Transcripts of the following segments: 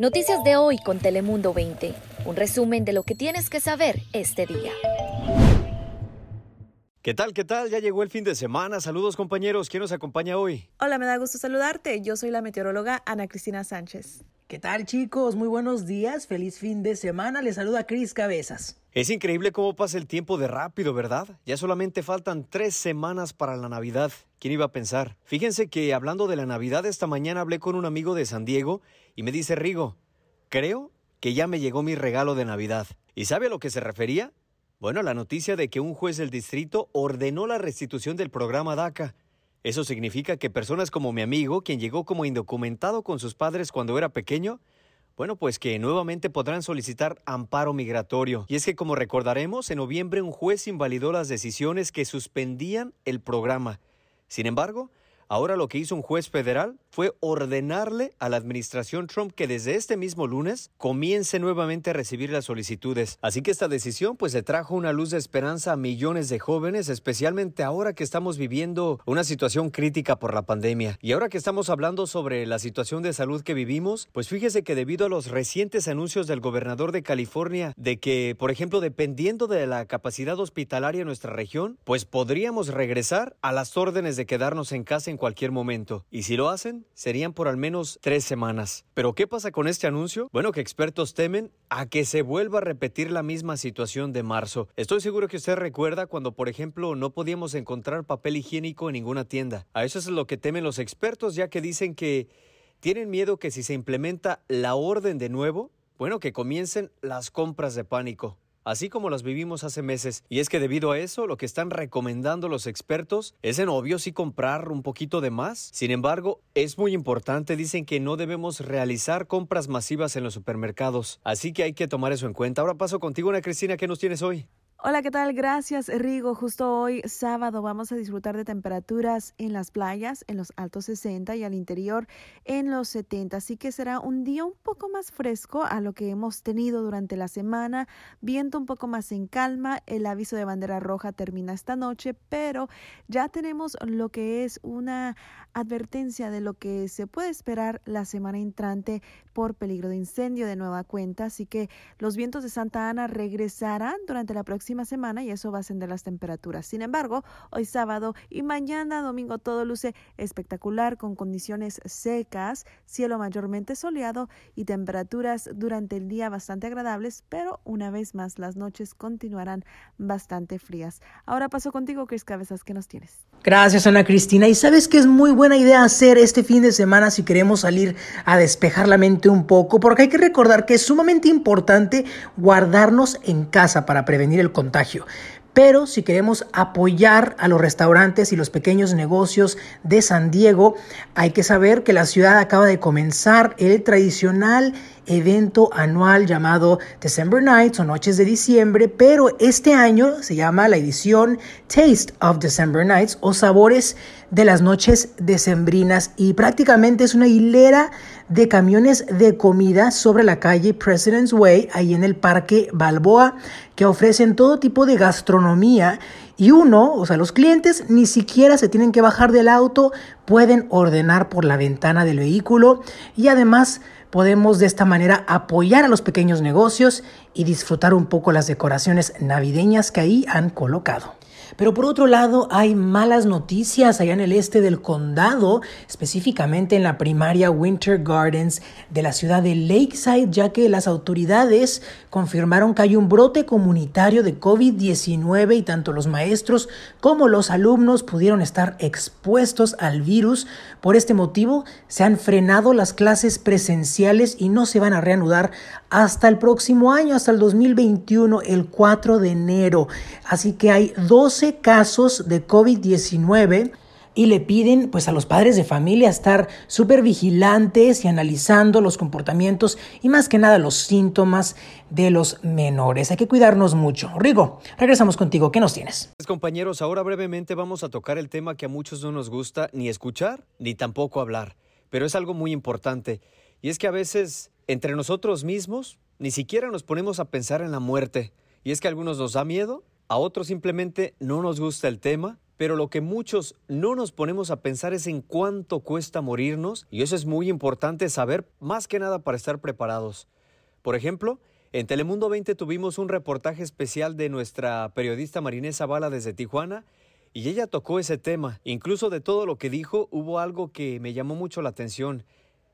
Noticias de hoy con Telemundo 20. Un resumen de lo que tienes que saber este día. ¿Qué tal? ¿Qué tal? Ya llegó el fin de semana. Saludos compañeros. ¿Quién nos acompaña hoy? Hola, me da gusto saludarte. Yo soy la meteoróloga Ana Cristina Sánchez. ¿Qué tal chicos? Muy buenos días. Feliz fin de semana. Les saluda Cris Cabezas. Es increíble cómo pasa el tiempo de rápido, ¿verdad? Ya solamente faltan tres semanas para la Navidad. ¿Quién iba a pensar? Fíjense que hablando de la Navidad, esta mañana hablé con un amigo de San Diego y me dice, Rigo, creo que ya me llegó mi regalo de Navidad. ¿Y sabe a lo que se refería? Bueno, la noticia de que un juez del distrito ordenó la restitución del programa DACA. Eso significa que personas como mi amigo, quien llegó como indocumentado con sus padres cuando era pequeño, bueno, pues que nuevamente podrán solicitar amparo migratorio. Y es que, como recordaremos, en noviembre un juez invalidó las decisiones que suspendían el programa. Sin embargo, Ahora lo que hizo un juez federal fue ordenarle a la administración Trump que desde este mismo lunes comience nuevamente a recibir las solicitudes. Así que esta decisión pues le trajo una luz de esperanza a millones de jóvenes, especialmente ahora que estamos viviendo una situación crítica por la pandemia. Y ahora que estamos hablando sobre la situación de salud que vivimos, pues fíjese que debido a los recientes anuncios del gobernador de California de que, por ejemplo, dependiendo de la capacidad hospitalaria en nuestra región, pues podríamos regresar a las órdenes de quedarnos en casa cualquier momento. Y si lo hacen, serían por al menos tres semanas. Pero ¿qué pasa con este anuncio? Bueno, que expertos temen a que se vuelva a repetir la misma situación de marzo. Estoy seguro que usted recuerda cuando, por ejemplo, no podíamos encontrar papel higiénico en ninguna tienda. A eso es lo que temen los expertos, ya que dicen que tienen miedo que si se implementa la orden de nuevo, bueno, que comiencen las compras de pánico así como las vivimos hace meses. Y es que debido a eso, lo que están recomendando los expertos es en obvio sí comprar un poquito de más. Sin embargo, es muy importante, dicen que no debemos realizar compras masivas en los supermercados. Así que hay que tomar eso en cuenta. Ahora paso contigo, Ana Cristina, ¿qué nos tienes hoy? Hola, ¿qué tal? Gracias, Rigo. Justo hoy, sábado, vamos a disfrutar de temperaturas en las playas, en los altos 60 y al interior en los 70. Así que será un día un poco más fresco a lo que hemos tenido durante la semana. Viento un poco más en calma. El aviso de bandera roja termina esta noche, pero ya tenemos lo que es una advertencia de lo que se puede esperar la semana entrante por peligro de incendio de nueva cuenta. Así que los vientos de Santa Ana regresarán durante la próxima semana y eso va a ascender las temperaturas. Sin embargo, hoy sábado y mañana domingo todo luce espectacular con condiciones secas, cielo mayormente soleado y temperaturas durante el día bastante agradables, pero una vez más las noches continuarán bastante frías. Ahora paso contigo, Chris Cabezas, ¿qué nos tienes? Gracias, Ana Cristina. Y sabes que es muy buena idea hacer este fin de semana si queremos salir a despejar la mente un poco, porque hay que recordar que es sumamente importante guardarnos en casa para prevenir el. Pero si queremos apoyar a los restaurantes y los pequeños negocios de San Diego, hay que saber que la ciudad acaba de comenzar el tradicional evento anual llamado December Nights o Noches de Diciembre, pero este año se llama la edición Taste of December Nights o Sabores de las Noches Decembrinas. Y prácticamente es una hilera de camiones de comida sobre la calle President's Way, ahí en el Parque Balboa, que ofrecen todo tipo de gastronomía y uno, o sea, los clientes ni siquiera se tienen que bajar del auto, pueden ordenar por la ventana del vehículo y además podemos de esta manera apoyar a los pequeños negocios y disfrutar un poco las decoraciones navideñas que ahí han colocado. Pero por otro lado, hay malas noticias allá en el este del condado, específicamente en la primaria Winter Gardens de la ciudad de Lakeside, ya que las autoridades confirmaron que hay un brote comunitario de COVID-19 y tanto los maestros como los alumnos pudieron estar expuestos al virus. Por este motivo, se han frenado las clases presenciales y no se van a reanudar hasta el próximo año, hasta el 2021, el 4 de enero. Así que hay 12 casos de COVID-19 y le piden pues a los padres de familia estar súper vigilantes y analizando los comportamientos y más que nada los síntomas de los menores. Hay que cuidarnos mucho. Rigo, regresamos contigo. ¿Qué nos tienes? Pues, compañeros, ahora brevemente vamos a tocar el tema que a muchos no nos gusta ni escuchar ni tampoco hablar, pero es algo muy importante y es que a veces entre nosotros mismos ni siquiera nos ponemos a pensar en la muerte y es que a algunos nos da miedo a otros simplemente no nos gusta el tema pero lo que muchos no nos ponemos a pensar es en cuánto cuesta morirnos y eso es muy importante saber más que nada para estar preparados. Por ejemplo, en Telemundo 20 tuvimos un reportaje especial de nuestra periodista Marinés Zavala desde Tijuana y ella tocó ese tema. Incluso de todo lo que dijo hubo algo que me llamó mucho la atención.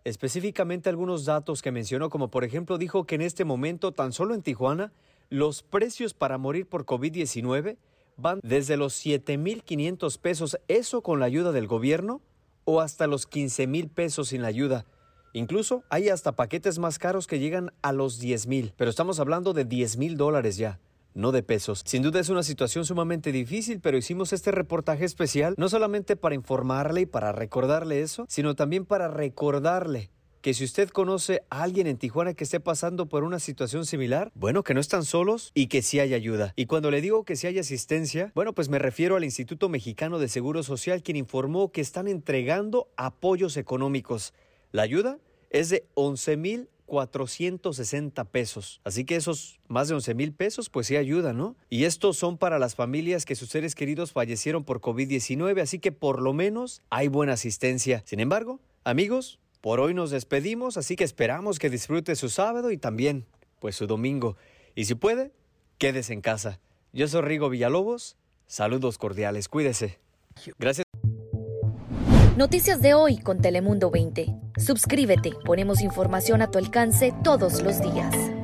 Específicamente algunos datos que mencionó, como por ejemplo dijo que en este momento, tan solo en Tijuana, los precios para morir por COVID-19 van desde los 7.500 pesos, eso con la ayuda del gobierno, o hasta los 15.000 pesos sin la ayuda. Incluso hay hasta paquetes más caros que llegan a los 10 mil, pero estamos hablando de 10 mil dólares ya no de pesos. Sin duda es una situación sumamente difícil, pero hicimos este reportaje especial no solamente para informarle y para recordarle eso, sino también para recordarle que si usted conoce a alguien en Tijuana que esté pasando por una situación similar, bueno, que no están solos y que sí hay ayuda. Y cuando le digo que sí hay asistencia, bueno, pues me refiero al Instituto Mexicano de Seguro Social, quien informó que están entregando apoyos económicos. La ayuda es de 11 mil 460 pesos. Así que esos más de 11 mil pesos, pues sí ayudan, ¿no? Y estos son para las familias que sus seres queridos fallecieron por COVID-19, así que por lo menos hay buena asistencia. Sin embargo, amigos, por hoy nos despedimos, así que esperamos que disfrute su sábado y también, pues su domingo. Y si puede, quédese en casa. Yo soy Rigo Villalobos. Saludos cordiales, cuídese. Gracias. Noticias de hoy con Telemundo 20. Suscríbete, ponemos información a tu alcance todos los días.